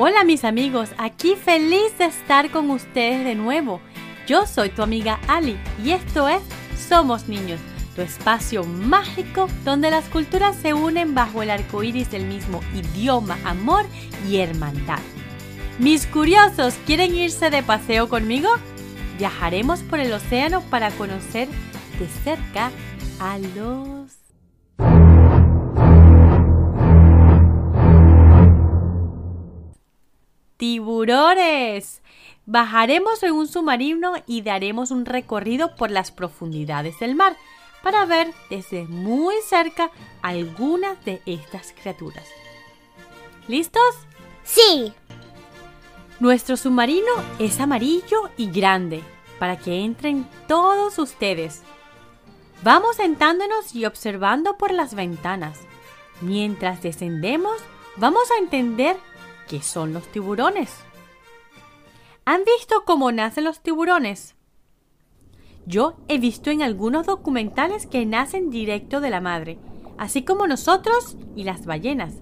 Hola mis amigos, aquí feliz de estar con ustedes de nuevo. Yo soy tu amiga Ali y esto es Somos Niños, tu espacio mágico donde las culturas se unen bajo el arco iris del mismo idioma, amor y hermandad. Mis curiosos, ¿quieren irse de paseo conmigo? Viajaremos por el océano para conocer de cerca a los tiburones. Bajaremos en un submarino y daremos un recorrido por las profundidades del mar para ver desde muy cerca algunas de estas criaturas. ¿Listos? Sí. Nuestro submarino es amarillo y grande para que entren todos ustedes. Vamos sentándonos y observando por las ventanas. Mientras descendemos, vamos a entender qué son los tiburones. ¿Han visto cómo nacen los tiburones? Yo he visto en algunos documentales que nacen directo de la madre, así como nosotros y las ballenas,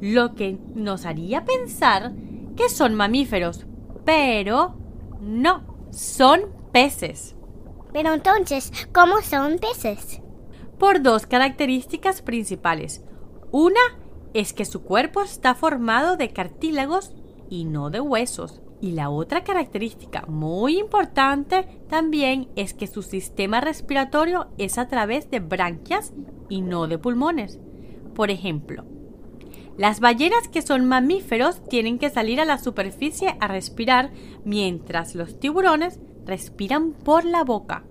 lo que nos haría pensar que son mamíferos, pero no, son peces. Pero entonces, ¿cómo son peces? Por dos características principales. Una es que su cuerpo está formado de cartílagos y no de huesos. Y la otra característica muy importante también es que su sistema respiratorio es a través de branquias y no de pulmones. Por ejemplo, las ballenas que son mamíferos tienen que salir a la superficie a respirar mientras los tiburones respiran por la boca.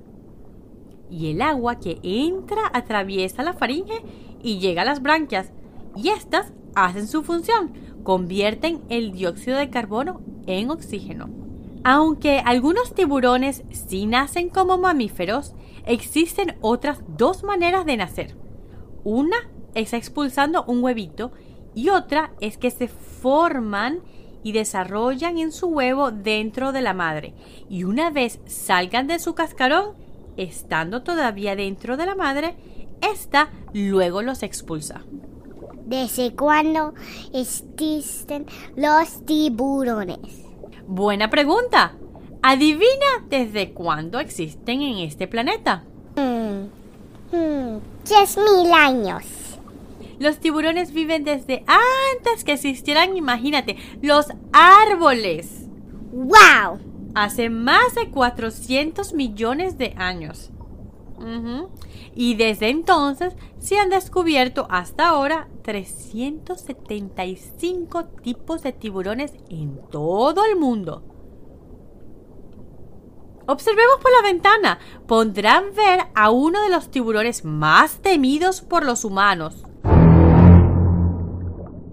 Y el agua que entra atraviesa la faringe y llega a las branquias, y estas hacen su función, convierten el dióxido de carbono en oxígeno. Aunque algunos tiburones sí nacen como mamíferos, existen otras dos maneras de nacer. Una es expulsando un huevito y otra es que se forman y desarrollan en su huevo dentro de la madre y una vez salgan de su cascarón, estando todavía dentro de la madre, ésta luego los expulsa. ¿Desde cuándo existen los tiburones? Buena pregunta. Adivina desde cuándo existen en este planeta. Hmm, hmm, diez mil años. Los tiburones viven desde antes que existieran, imagínate, los árboles. ¡Wow! Hace más de 400 millones de años. Y desde entonces se han descubierto hasta ahora 375 tipos de tiburones en todo el mundo. Observemos por la ventana. Podrán ver a uno de los tiburones más temidos por los humanos.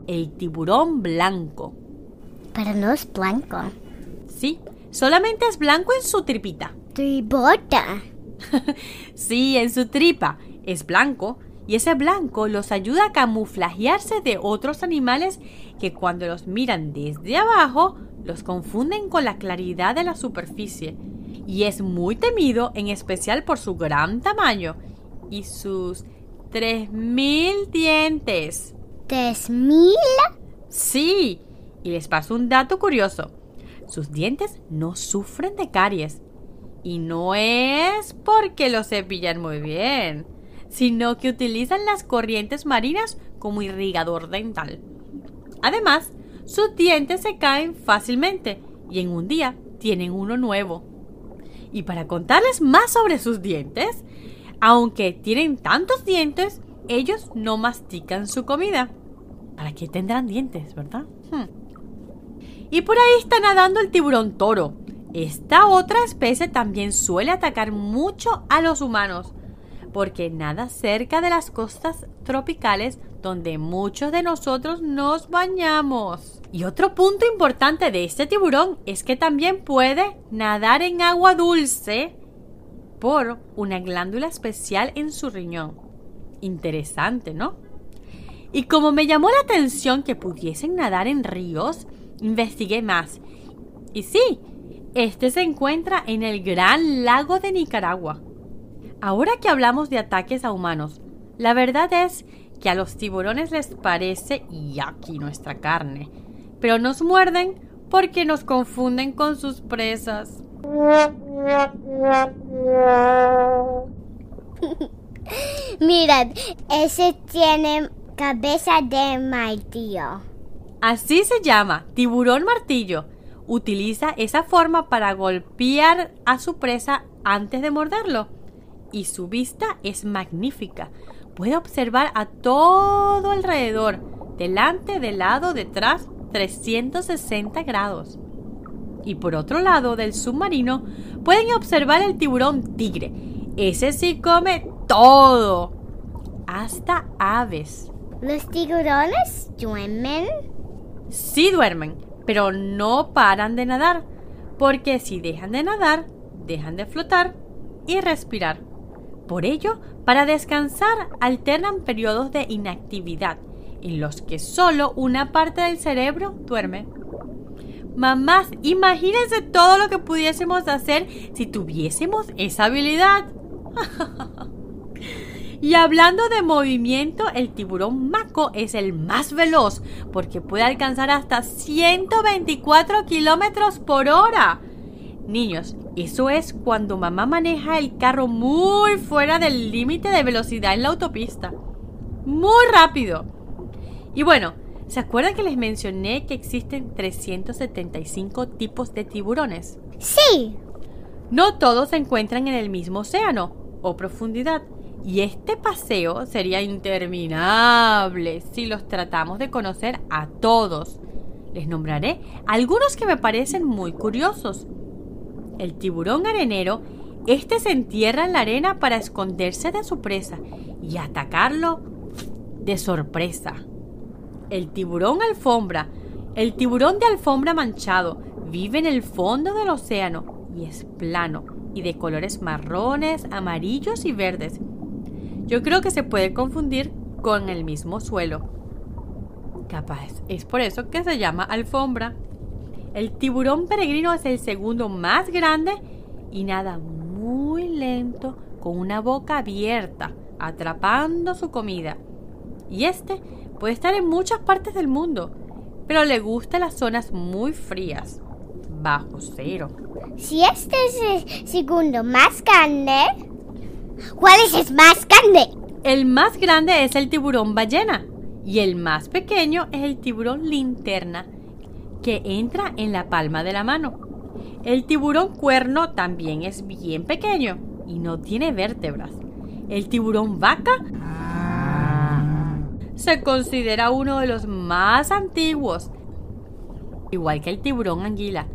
El tiburón blanco. Pero no es blanco. Sí, solamente es blanco en su tripita. Tribota. sí, en su tripa es blanco y ese blanco los ayuda a camuflajearse de otros animales que cuando los miran desde abajo los confunden con la claridad de la superficie y es muy temido en especial por su gran tamaño y sus 3.000 dientes. ¿Tres mil? Sí, y les paso un dato curioso. Sus dientes no sufren de caries. Y no es porque los cepillan muy bien, sino que utilizan las corrientes marinas como irrigador dental. Además, sus dientes se caen fácilmente y en un día tienen uno nuevo. Y para contarles más sobre sus dientes, aunque tienen tantos dientes, ellos no mastican su comida. ¿Para qué tendrán dientes, verdad? Hmm. Y por ahí está nadando el tiburón toro. Esta otra especie también suele atacar mucho a los humanos, porque nada cerca de las costas tropicales donde muchos de nosotros nos bañamos. Y otro punto importante de este tiburón es que también puede nadar en agua dulce por una glándula especial en su riñón. Interesante, ¿no? Y como me llamó la atención que pudiesen nadar en ríos, investigué más. Y sí, este se encuentra en el Gran Lago de Nicaragua. Ahora que hablamos de ataques a humanos, la verdad es que a los tiburones les parece, y aquí nuestra carne, pero nos muerden porque nos confunden con sus presas. Mirad, ese tiene cabeza de martillo. Así se llama, tiburón martillo. Utiliza esa forma para golpear a su presa antes de morderlo. Y su vista es magnífica. Puede observar a todo alrededor, delante, de lado, detrás, 360 grados. Y por otro lado del submarino pueden observar el tiburón tigre. Ese sí come todo, hasta aves. ¿Los tiburones duermen? Sí duermen, pero no paran de nadar, porque si dejan de nadar, dejan de flotar y respirar. Por ello, para descansar alternan periodos de inactividad en los que solo una parte del cerebro duerme. Mamás, imagínense todo lo que pudiésemos hacer si tuviésemos esa habilidad. y hablando de movimiento, el tiburón maco es el más veloz porque puede alcanzar hasta 124 kilómetros por hora. Niños, eso es cuando mamá maneja el carro muy fuera del límite de velocidad en la autopista. Muy rápido. Y bueno, ¿se acuerdan que les mencioné que existen 375 tipos de tiburones? Sí. No todos se encuentran en el mismo océano o profundidad. Y este paseo sería interminable si los tratamos de conocer a todos. Les nombraré algunos que me parecen muy curiosos. El tiburón arenero, este se entierra en la arena para esconderse de su presa y atacarlo de sorpresa. El tiburón alfombra, el tiburón de alfombra manchado, vive en el fondo del océano y es plano y de colores marrones, amarillos y verdes. Yo creo que se puede confundir con el mismo suelo. Capaz, es por eso que se llama alfombra. El tiburón peregrino es el segundo más grande y nada muy lento con una boca abierta, atrapando su comida. Y este puede estar en muchas partes del mundo, pero le gusta las zonas muy frías, bajo cero. Si este es el segundo más grande, ¿cuál es el más grande? El más grande es el tiburón ballena y el más pequeño es el tiburón linterna que entra en la palma de la mano. El tiburón cuerno también es bien pequeño y no tiene vértebras. El tiburón vaca se considera uno de los más antiguos, igual que el tiburón anguila.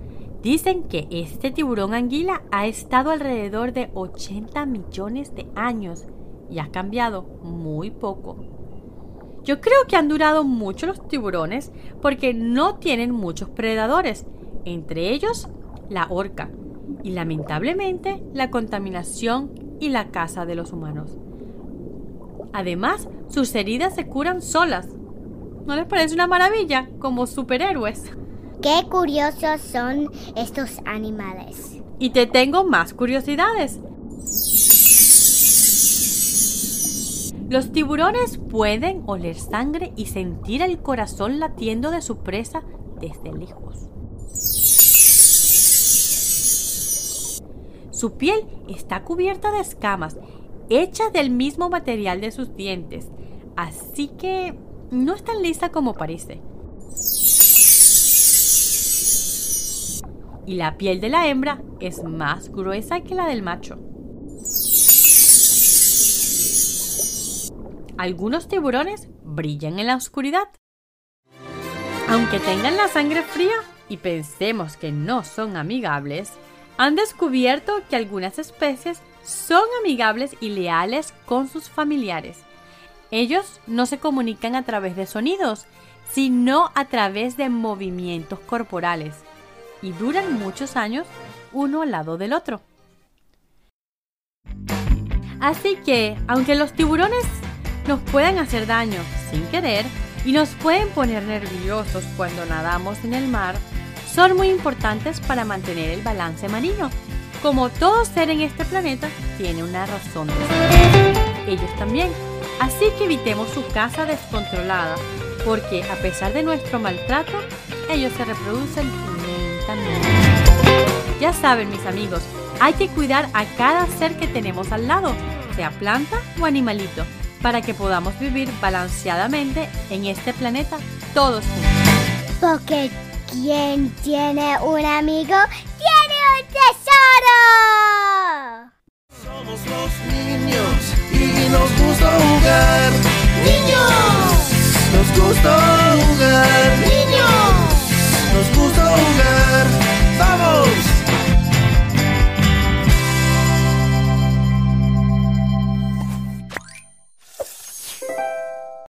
Dicen que este tiburón anguila ha estado alrededor de 80 millones de años y ha cambiado muy poco. Yo creo que han durado mucho los tiburones porque no tienen muchos predadores, entre ellos la orca y lamentablemente la contaminación y la caza de los humanos. Además, sus heridas se curan solas. ¿No les parece una maravilla? Como superhéroes. Qué curiosos son estos animales. Y te tengo más curiosidades. Los tiburones pueden oler sangre y sentir el corazón latiendo de su presa desde lejos. Su piel está cubierta de escamas, hechas del mismo material de sus dientes, así que no es tan lisa como parece. Y la piel de la hembra es más gruesa que la del macho. Algunos tiburones brillan en la oscuridad. Aunque tengan la sangre fría y pensemos que no son amigables, han descubierto que algunas especies son amigables y leales con sus familiares. Ellos no se comunican a través de sonidos, sino a través de movimientos corporales y duran muchos años uno al lado del otro. Así que, aunque los tiburones nos pueden hacer daño sin querer y nos pueden poner nerviosos cuando nadamos en el mar, son muy importantes para mantener el balance marino. Como todo ser en este planeta tiene una razón de ser. Ellos también. Así que evitemos su caza descontrolada, porque a pesar de nuestro maltrato, ellos se reproducen lentamente. Ya saben, mis amigos, hay que cuidar a cada ser que tenemos al lado, sea planta o animalito, para que podamos vivir balanceadamente en este planeta todos juntos. Porque quien tiene un amigo tiene un tesoro. Somos los niños y nos gusta jugar. Niños, nos gusta jugar.